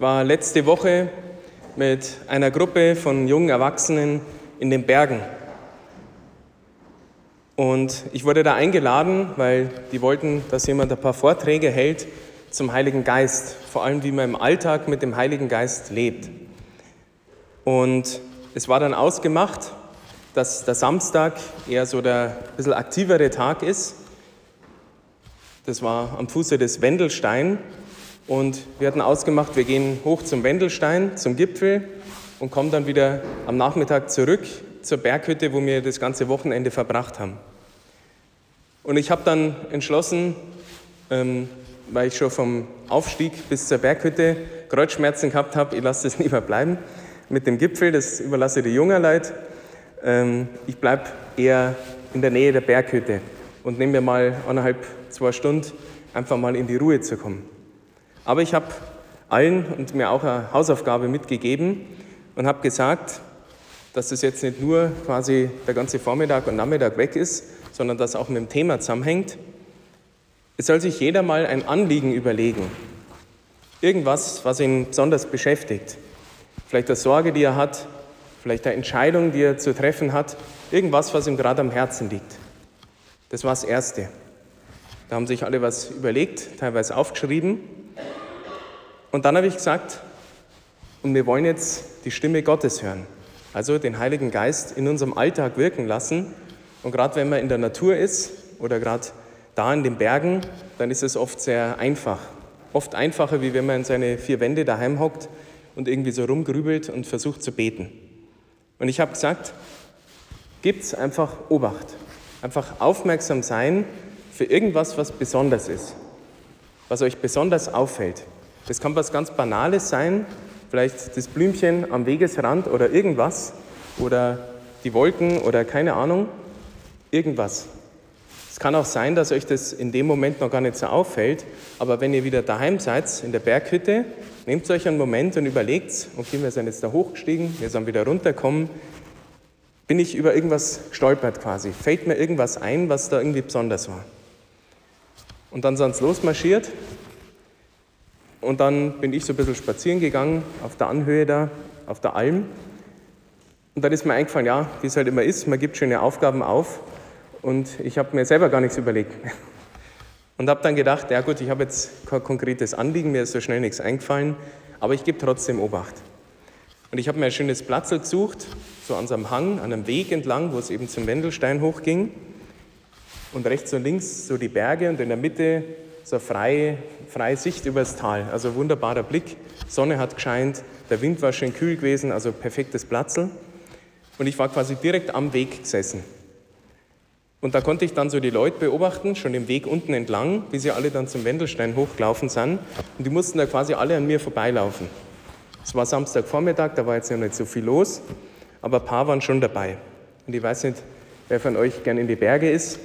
War letzte Woche mit einer Gruppe von jungen Erwachsenen in den Bergen. Und ich wurde da eingeladen, weil die wollten, dass jemand ein paar Vorträge hält zum Heiligen Geist, vor allem wie man im Alltag mit dem Heiligen Geist lebt. Und es war dann ausgemacht, dass der Samstag eher so der ein bisschen aktivere Tag ist. Das war am Fuße des Wendelstein und wir hatten ausgemacht, wir gehen hoch zum Wendelstein, zum Gipfel und kommen dann wieder am Nachmittag zurück zur Berghütte, wo wir das ganze Wochenende verbracht haben. Und ich habe dann entschlossen, ähm, weil ich schon vom Aufstieg bis zur Berghütte Kreuzschmerzen gehabt habe, ich lasse das lieber bleiben mit dem Gipfel, das überlasse die jungen Leute. Ähm, ich bleibe eher in der Nähe der Berghütte und nehme mir mal eineinhalb, zwei Stunden einfach mal in die Ruhe zu kommen. Aber ich habe allen und mir auch eine Hausaufgabe mitgegeben und habe gesagt, dass das jetzt nicht nur quasi der ganze Vormittag und Nachmittag weg ist, sondern dass auch mit dem Thema zusammenhängt. Es soll sich jeder mal ein Anliegen überlegen. Irgendwas, was ihn besonders beschäftigt. Vielleicht eine Sorge, die er hat, vielleicht eine Entscheidung, die er zu treffen hat, irgendwas, was ihm gerade am Herzen liegt. Das war das Erste. Da haben sich alle was überlegt, teilweise aufgeschrieben. Und dann habe ich gesagt, und wir wollen jetzt die Stimme Gottes hören, also den Heiligen Geist in unserem Alltag wirken lassen. Und gerade wenn man in der Natur ist oder gerade da in den Bergen, dann ist es oft sehr einfach. Oft einfacher, wie wenn man in seine vier Wände daheim hockt und irgendwie so rumgrübelt und versucht zu beten. Und ich habe gesagt, gibt einfach Obacht. Einfach aufmerksam sein für irgendwas, was besonders ist, was euch besonders auffällt. Das kann was ganz Banales sein, vielleicht das Blümchen am Wegesrand oder irgendwas oder die Wolken oder keine Ahnung, irgendwas. Es kann auch sein, dass euch das in dem Moment noch gar nicht so auffällt, aber wenn ihr wieder daheim seid, in der Berghütte, nehmt euch einen Moment und überlegt, okay, wir sind jetzt da hochgestiegen, wir sind wieder runtergekommen, bin ich über irgendwas gestolpert quasi, fällt mir irgendwas ein, was da irgendwie besonders war. Und dann sind sie losmarschiert und dann bin ich so ein bisschen spazieren gegangen auf der Anhöhe da, auf der Alm. Und dann ist mir eingefallen, ja, wie es halt immer ist, man gibt schöne Aufgaben auf. Und ich habe mir selber gar nichts überlegt. Und habe dann gedacht, ja gut, ich habe jetzt kein konkretes Anliegen, mir ist so schnell nichts eingefallen, aber ich gebe trotzdem Obacht. Und ich habe mir ein schönes Platz gesucht, so an so einem Hang, an einem Weg entlang, wo es eben zum Wendelstein hochging. Und rechts und links so die Berge und in der Mitte so freie, freie Sicht übers Tal. Also wunderbarer Blick. Sonne hat gescheint, der Wind war schön kühl gewesen, also perfektes Platzl. Und ich war quasi direkt am Weg gesessen. Und da konnte ich dann so die Leute beobachten, schon im Weg unten entlang, wie sie alle dann zum Wendelstein hochgelaufen sind. Und die mussten da quasi alle an mir vorbeilaufen. Es war Samstagvormittag, da war jetzt ja nicht so viel los, aber ein paar waren schon dabei. Und ich weiß nicht, wer von euch gern in die Berge ist.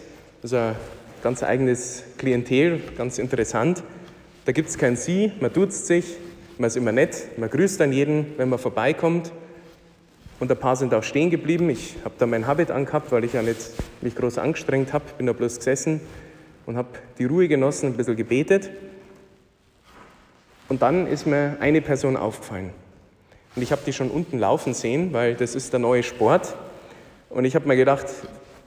Also ganz eigenes Klientel, ganz interessant. Da gibt es kein Sie, man duzt sich, man ist immer nett, man grüßt dann jeden, wenn man vorbeikommt. Und ein paar sind auch stehen geblieben. Ich habe da mein Habit angehabt, weil ich ja nicht mich groß angestrengt habe, bin da bloß gesessen und habe die Ruhe genossen, ein bisschen gebetet. Und dann ist mir eine Person aufgefallen. Und ich habe die schon unten laufen sehen, weil das ist der neue Sport. Und ich habe mir gedacht,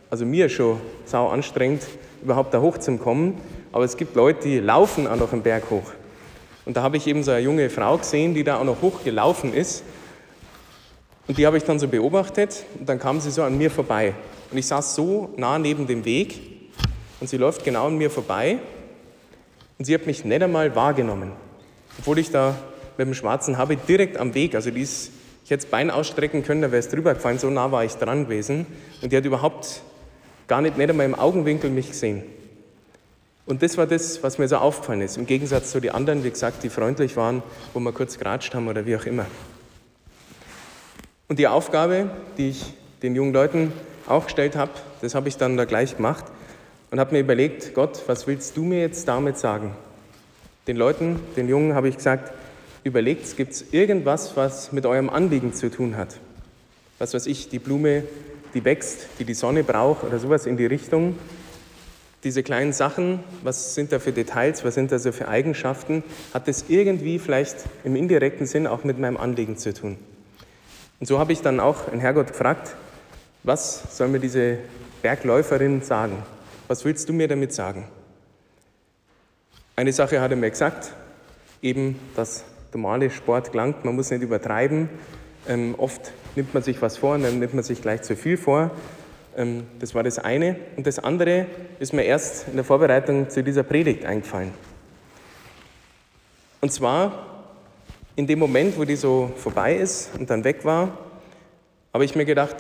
also mir schon sau anstrengend, überhaupt da hoch zu kommen. Aber es gibt Leute, die laufen auch noch einen Berg hoch. Und da habe ich eben so eine junge Frau gesehen, die da auch noch hochgelaufen ist. Und die habe ich dann so beobachtet und dann kam sie so an mir vorbei. Und ich saß so nah neben dem Weg und sie läuft genau an mir vorbei und sie hat mich nicht einmal wahrgenommen. Obwohl ich da mit dem schwarzen Habit direkt am Weg, also die ist, ich hätte das Bein ausstrecken können, da wäre es drüber gefallen, so nah war ich dran gewesen. Und die hat überhaupt gar nicht, nicht einmal im Augenwinkel mich gesehen. Und das war das, was mir so aufgefallen ist. Im Gegensatz zu den anderen, wie gesagt, die freundlich waren, wo wir kurz geratscht haben oder wie auch immer. Und die Aufgabe, die ich den jungen Leuten auch gestellt habe, das habe ich dann da gleich gemacht und habe mir überlegt, Gott, was willst du mir jetzt damit sagen? Den Leuten, den Jungen habe ich gesagt, überlegt, gibt es irgendwas, was mit eurem Anliegen zu tun hat? Was weiß ich, die Blume die wächst, die die Sonne braucht oder sowas in die Richtung. diese kleinen Sachen, was sind da für Details, was sind da so für Eigenschaften, hat das irgendwie vielleicht im indirekten Sinn auch mit meinem Anliegen zu tun. Und so habe ich dann auch in Herrgott gefragt, was soll mir diese Bergläuferin sagen? Was willst du mir damit sagen? Eine Sache hat er mir gesagt, eben, dass normale Sport gelangt, man muss nicht übertreiben. Ähm, oft nimmt man sich was vor und dann nimmt man sich gleich zu viel vor. Ähm, das war das eine. Und das andere ist mir erst in der Vorbereitung zu dieser Predigt eingefallen. Und zwar in dem Moment, wo die so vorbei ist und dann weg war, habe ich mir gedacht,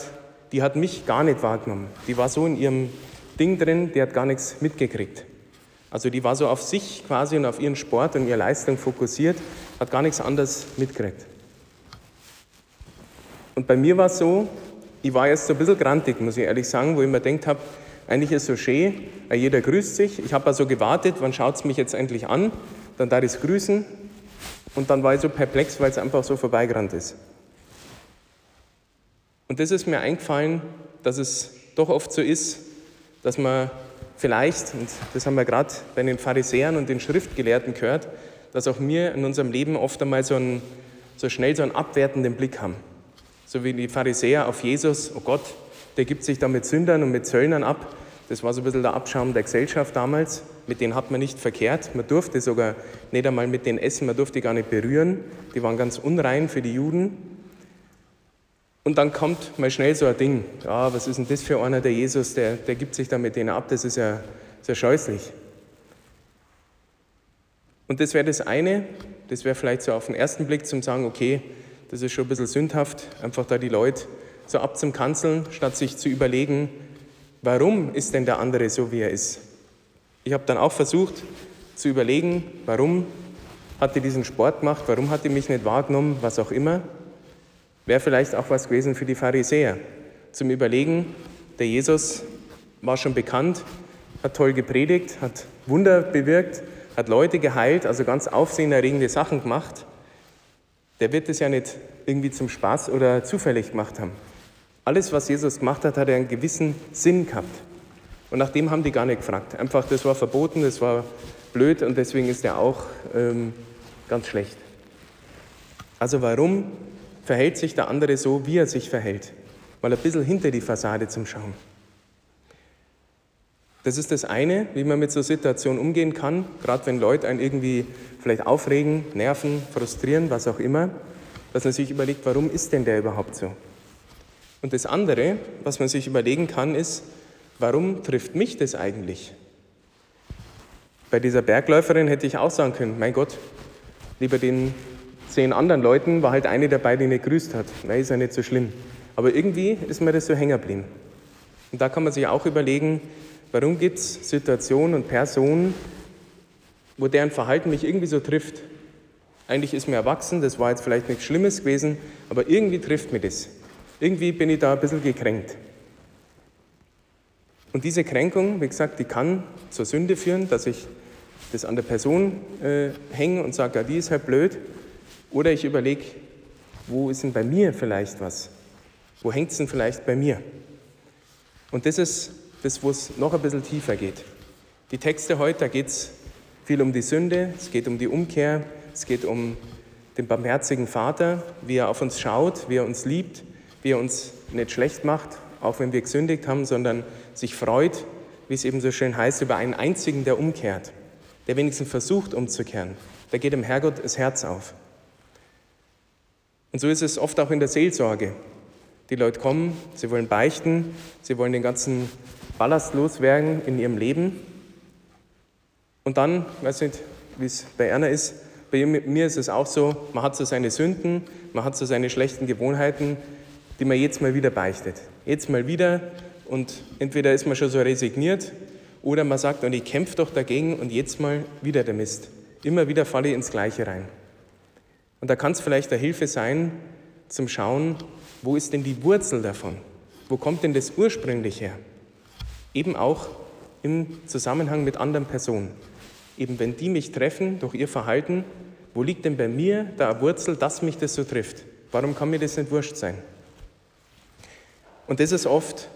die hat mich gar nicht wahrgenommen. Die war so in ihrem Ding drin, die hat gar nichts mitgekriegt. Also die war so auf sich quasi und auf ihren Sport und ihre Leistung fokussiert, hat gar nichts anderes mitgekriegt. Und bei mir war es so, ich war jetzt so ein bisschen grantig, muss ich ehrlich sagen, wo ich mir gedacht habe, eigentlich ist es so schön, jeder grüßt sich. Ich habe also gewartet, wann schaut es mich jetzt endlich an? Dann da das Grüßen und dann war ich so perplex, weil es einfach so vorbeigerannt ist. Und das ist mir eingefallen, dass es doch oft so ist, dass man vielleicht, und das haben wir gerade bei den Pharisäern und den Schriftgelehrten gehört, dass auch wir in unserem Leben oft einmal so, einen, so schnell so einen abwertenden Blick haben. So wie die Pharisäer auf Jesus, oh Gott, der gibt sich da mit Sündern und mit Zöllnern ab. Das war so ein bisschen der Abschaum der Gesellschaft damals. Mit denen hat man nicht verkehrt. Man durfte sogar nicht einmal mit denen essen, man durfte gar nicht berühren. Die waren ganz unrein für die Juden. Und dann kommt mal schnell so ein Ding. Ja, was ist denn das für einer, der Jesus, der, der gibt sich da mit denen ab, das ist ja sehr scheußlich. Und das wäre das eine, das wäre vielleicht so auf den ersten Blick zum sagen, okay, das ist schon ein bisschen sündhaft, einfach da die Leute so abzukanzeln, statt sich zu überlegen, warum ist denn der andere so, wie er ist. Ich habe dann auch versucht zu überlegen, warum hat er diesen Sport gemacht, warum hat er mich nicht wahrgenommen, was auch immer. Wäre vielleicht auch was gewesen für die Pharisäer, zum Überlegen, der Jesus war schon bekannt, hat toll gepredigt, hat Wunder bewirkt, hat Leute geheilt, also ganz aufsehenerregende Sachen gemacht der wird es ja nicht irgendwie zum Spaß oder zufällig gemacht haben. Alles, was Jesus gemacht hat, hat er einen gewissen Sinn gehabt. Und nach dem haben die gar nicht gefragt. Einfach, das war verboten, das war blöd und deswegen ist er auch ähm, ganz schlecht. Also warum verhält sich der andere so, wie er sich verhält? Mal ein bisschen hinter die Fassade zum Schauen. Das ist das eine, wie man mit so Situationen umgehen kann, gerade wenn Leute einen irgendwie vielleicht aufregen, nerven, frustrieren, was auch immer, dass man sich überlegt, warum ist denn der überhaupt so? Und das andere, was man sich überlegen kann, ist, warum trifft mich das eigentlich? Bei dieser Bergläuferin hätte ich auch sagen können, mein Gott, lieber den zehn anderen Leuten war halt eine dabei, die nicht grüßt hat. Na, ist ja nicht so schlimm. Aber irgendwie ist mir das so hängen geblieben. Und da kann man sich auch überlegen, Warum gibt es Situationen und Personen, wo deren Verhalten mich irgendwie so trifft? Eigentlich ist mir erwachsen, das war jetzt vielleicht nichts Schlimmes gewesen, aber irgendwie trifft mir das. Irgendwie bin ich da ein bisschen gekränkt. Und diese Kränkung, wie gesagt, die kann zur Sünde führen, dass ich das an der Person äh, hänge und sage, ja, die ist halt blöd. Oder ich überlege, wo ist denn bei mir vielleicht was? Wo hängt es denn vielleicht bei mir? Und das ist das, wo es noch ein bisschen tiefer geht. Die Texte heute, da geht es viel um die Sünde, es geht um die Umkehr, es geht um den barmherzigen Vater, wie er auf uns schaut, wie er uns liebt, wie er uns nicht schlecht macht, auch wenn wir gesündigt haben, sondern sich freut, wie es eben so schön heißt, über einen einzigen, der umkehrt, der wenigstens versucht umzukehren. Da geht dem Herrgott das Herz auf. Und so ist es oft auch in der Seelsorge. Die Leute kommen, sie wollen beichten, sie wollen den ganzen ballastlos werden in ihrem Leben. Und dann, ich weiß nicht, wie es bei Erna ist, bei mir ist es auch so, man hat so seine Sünden, man hat so seine schlechten Gewohnheiten, die man jetzt mal wieder beichtet. Jetzt mal wieder und entweder ist man schon so resigniert oder man sagt, und ich kämpfe doch dagegen und jetzt mal wieder der Mist. Immer wieder falle ich ins Gleiche rein. Und da kann es vielleicht eine Hilfe sein, zum Schauen, wo ist denn die Wurzel davon? Wo kommt denn das ursprünglich her? Eben auch im Zusammenhang mit anderen Personen. Eben wenn die mich treffen durch ihr Verhalten, wo liegt denn bei mir der Wurzel, dass mich das so trifft? Warum kann mir das nicht wurscht sein? Und das ist oft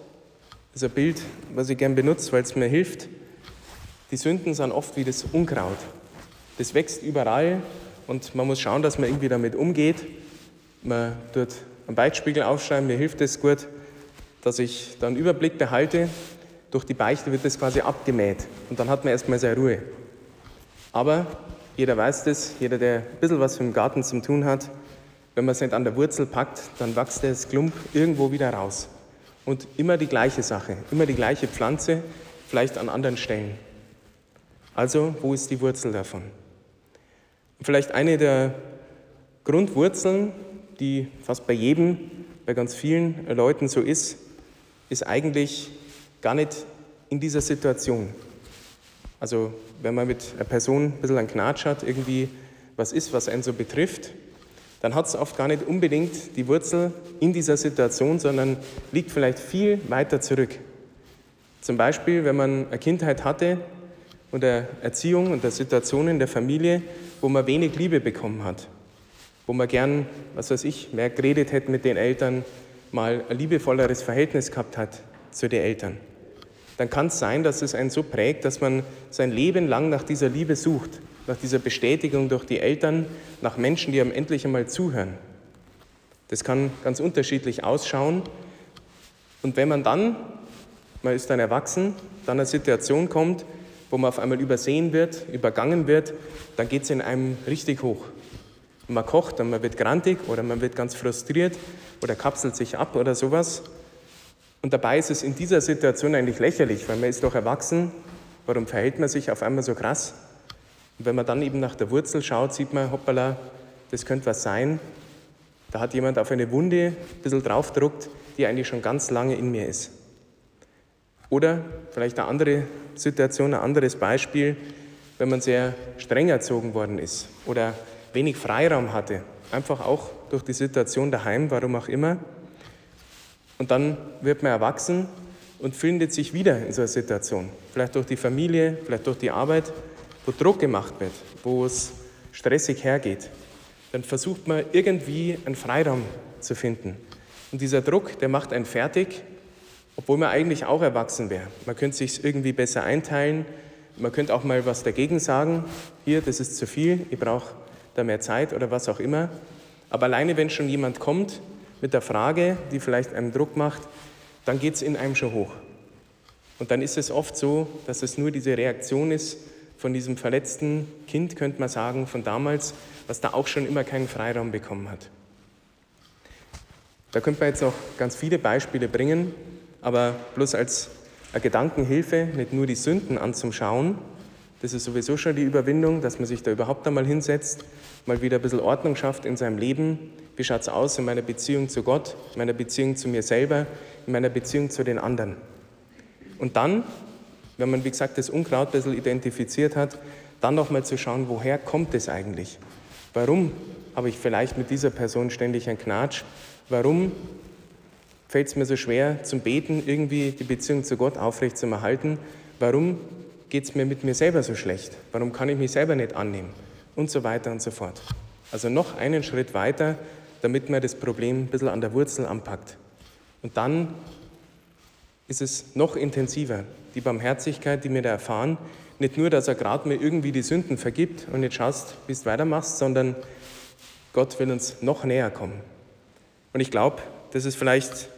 das ist ein Bild, was ich gern benutze, weil es mir hilft, Die Sünden sind oft wie das Unkraut. Das wächst überall und man muss schauen, dass man irgendwie damit umgeht. Man tut einen Beichtspiegel aufschreiben, mir hilft es gut, dass ich da einen Überblick behalte. Durch die Beichte wird das quasi abgemäht und dann hat man erstmal seine Ruhe. Aber jeder weiß das, jeder, der ein bisschen was im Garten zu tun hat, wenn man es nicht an der Wurzel packt, dann wächst das Klump irgendwo wieder raus. Und immer die gleiche Sache, immer die gleiche Pflanze, vielleicht an anderen Stellen. Also, wo ist die Wurzel davon? Vielleicht eine der Grundwurzeln, die fast bei jedem, bei ganz vielen Leuten so ist, ist eigentlich gar nicht in dieser Situation. Also wenn man mit einer Person ein bisschen einen Knatsch hat, irgendwie was ist, was einen so betrifft, dann hat es oft gar nicht unbedingt die Wurzel in dieser Situation, sondern liegt vielleicht viel weiter zurück. Zum Beispiel, wenn man eine Kindheit hatte und eine Erziehung und eine Situation in der Familie, wo man wenig Liebe bekommen hat, wo man gern, was weiß ich, mehr geredet hätte mit den Eltern, mal ein liebevolleres Verhältnis gehabt hat zu den Eltern, dann kann es sein, dass es einen so prägt, dass man sein Leben lang nach dieser Liebe sucht, nach dieser Bestätigung durch die Eltern, nach Menschen, die einem endlich einmal zuhören. Das kann ganz unterschiedlich ausschauen. Und wenn man dann, man ist dann erwachsen, dann eine Situation kommt, wo man auf einmal übersehen wird, übergangen wird, dann geht es in einem richtig hoch. Man kocht und man wird grantig oder man wird ganz frustriert oder kapselt sich ab oder sowas. Und dabei ist es in dieser Situation eigentlich lächerlich, weil man ist doch erwachsen. Warum verhält man sich auf einmal so krass? Und wenn man dann eben nach der Wurzel schaut, sieht man, hoppala, das könnte was sein. Da hat jemand auf eine Wunde ein bisschen draufgedruckt, die eigentlich schon ganz lange in mir ist. Oder vielleicht eine andere Situation, ein anderes Beispiel, wenn man sehr streng erzogen worden ist oder wenig Freiraum hatte, einfach auch durch die Situation daheim, warum auch immer. Und dann wird man erwachsen und findet sich wieder in so einer Situation. Vielleicht durch die Familie, vielleicht durch die Arbeit, wo Druck gemacht wird, wo es stressig hergeht. Dann versucht man irgendwie einen Freiraum zu finden. Und dieser Druck, der macht einen fertig, obwohl man eigentlich auch erwachsen wäre. Man könnte sich irgendwie besser einteilen. Man könnte auch mal was dagegen sagen. Hier, das ist zu viel, ich brauche da mehr Zeit oder was auch immer. Aber alleine, wenn schon jemand kommt mit der Frage, die vielleicht einem Druck macht, dann geht es in einem schon hoch. Und dann ist es oft so, dass es nur diese Reaktion ist von diesem verletzten Kind, könnte man sagen, von damals, was da auch schon immer keinen Freiraum bekommen hat. Da könnte man jetzt noch ganz viele Beispiele bringen, aber bloß als eine Gedankenhilfe, nicht nur die Sünden anzuschauen, das ist sowieso schon die Überwindung, dass man sich da überhaupt einmal hinsetzt, mal wieder ein bisschen Ordnung schafft in seinem Leben. Wie schaut es aus in meiner Beziehung zu Gott, in meiner Beziehung zu mir selber, in meiner Beziehung zu den anderen? Und dann, wenn man, wie gesagt, das Unkraut ein bisschen identifiziert hat, dann nochmal zu schauen, woher kommt es eigentlich? Warum habe ich vielleicht mit dieser Person ständig einen Knatsch? Warum fällt es mir so schwer, zum Beten irgendwie die Beziehung zu Gott aufrecht zu erhalten? Warum geht es mir mit mir selber so schlecht? Warum kann ich mich selber nicht annehmen? Und so weiter und so fort. Also noch einen Schritt weiter, damit man das Problem ein bisschen an der Wurzel anpackt. Und dann ist es noch intensiver, die Barmherzigkeit, die wir da erfahren. Nicht nur, dass er gerade mir irgendwie die Sünden vergibt und nicht schaust, wie du weitermachst, sondern Gott will uns noch näher kommen. Und ich glaube, das ist vielleicht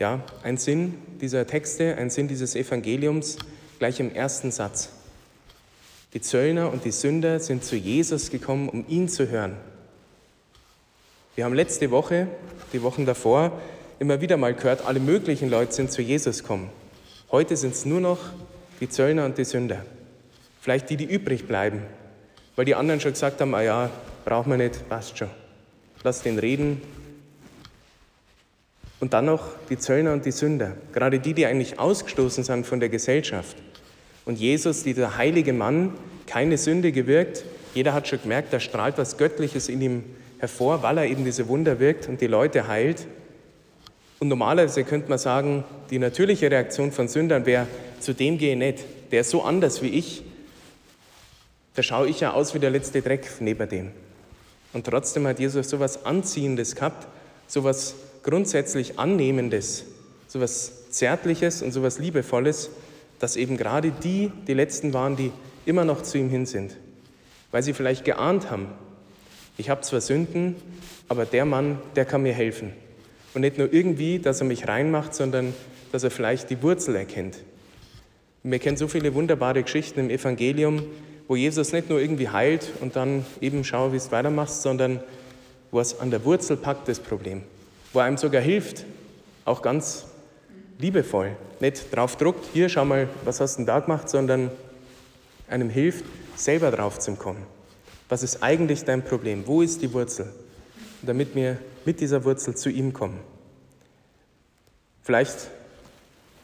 ja, ein Sinn dieser Texte, ein Sinn dieses Evangeliums, gleich im ersten Satz. Die Zöllner und die Sünder sind zu Jesus gekommen, um ihn zu hören. Wir haben letzte Woche, die Wochen davor, immer wieder mal gehört, alle möglichen Leute sind zu Jesus gekommen. Heute sind es nur noch die Zöllner und die Sünder. Vielleicht die, die übrig bleiben, weil die anderen schon gesagt haben, ah ja, braucht man nicht, passt schon. Lass den reden. Und dann noch die Zöllner und die Sünder, gerade die, die eigentlich ausgestoßen sind von der Gesellschaft. Und Jesus, dieser heilige Mann, keine Sünde gewirkt. Jeder hat schon gemerkt, da strahlt was Göttliches in ihm hervor, weil er eben diese Wunder wirkt und die Leute heilt. Und normalerweise könnte man sagen, die natürliche Reaktion von Sündern wäre, zu dem gehe ich nicht. Der ist so anders wie ich. Da schaue ich ja aus wie der letzte Dreck neben dem. Und trotzdem hat Jesus so etwas Anziehendes gehabt, so etwas grundsätzlich Annehmendes, so etwas Zärtliches und so etwas Liebevolles, dass eben gerade die die Letzten waren, die immer noch zu ihm hin sind, weil sie vielleicht geahnt haben, ich habe zwar Sünden, aber der Mann, der kann mir helfen. Und nicht nur irgendwie, dass er mich reinmacht, sondern dass er vielleicht die Wurzel erkennt. Wir kennen so viele wunderbare Geschichten im Evangelium, wo Jesus nicht nur irgendwie heilt und dann eben schau, wie es weitermachst, sondern wo es an der Wurzel packt, das Problem. Wo er einem sogar hilft, auch ganz liebevoll. Nicht drauf druckt, hier schau mal, was hast du denn da gemacht, sondern einem hilft, selber drauf zu kommen. Was ist eigentlich dein Problem? Wo ist die Wurzel? Damit wir mit dieser Wurzel zu ihm kommen. Vielleicht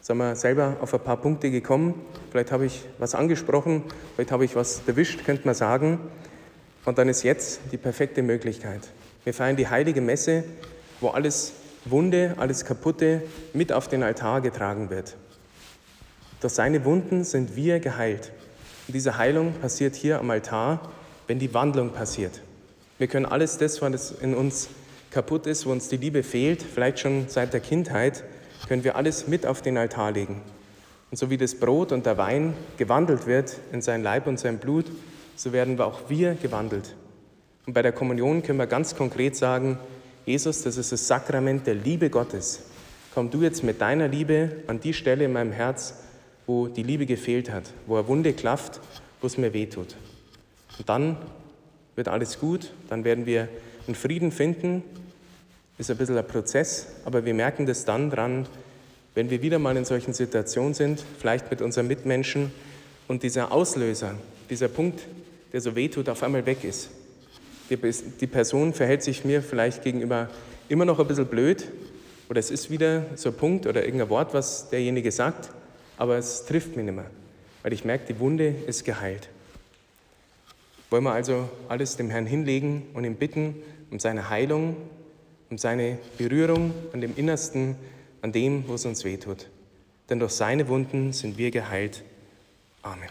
sind wir selber auf ein paar Punkte gekommen, vielleicht habe ich was angesprochen, vielleicht habe ich was erwischt, könnte man sagen. Und dann ist jetzt die perfekte Möglichkeit. Wir feiern die heilige Messe, wo alles Wunde, alles Kaputte mit auf den Altar getragen wird. Durch seine Wunden sind wir geheilt. Und diese Heilung passiert hier am Altar, wenn die Wandlung passiert. Wir können alles das, was in uns kaputt ist, wo uns die Liebe fehlt, vielleicht schon seit der Kindheit, können wir alles mit auf den Altar legen. Und so wie das Brot und der Wein gewandelt wird in sein Leib und sein Blut, so werden wir auch wir gewandelt. Und bei der Kommunion können wir ganz konkret sagen, Jesus, das ist das Sakrament der Liebe Gottes. Komm du jetzt mit deiner Liebe an die Stelle in meinem Herz, wo die Liebe gefehlt hat, wo eine Wunde klafft, wo es mir wehtut. Und dann wird alles gut, dann werden wir einen Frieden finden. Ist ein bisschen ein Prozess, aber wir merken das dann dran, wenn wir wieder mal in solchen Situationen sind, vielleicht mit unseren Mitmenschen und dieser Auslöser, dieser Punkt, der so wehtut, auf einmal weg ist. Die Person verhält sich mir vielleicht gegenüber immer noch ein bisschen blöd oder es ist wieder so ein Punkt oder irgendein Wort, was derjenige sagt, aber es trifft mich nicht mehr, weil ich merke, die Wunde ist geheilt. Wollen wir also alles dem Herrn hinlegen und ihn bitten um seine Heilung, um seine Berührung an dem Innersten, an dem, wo es uns wehtut. Denn durch seine Wunden sind wir geheilt. Amen.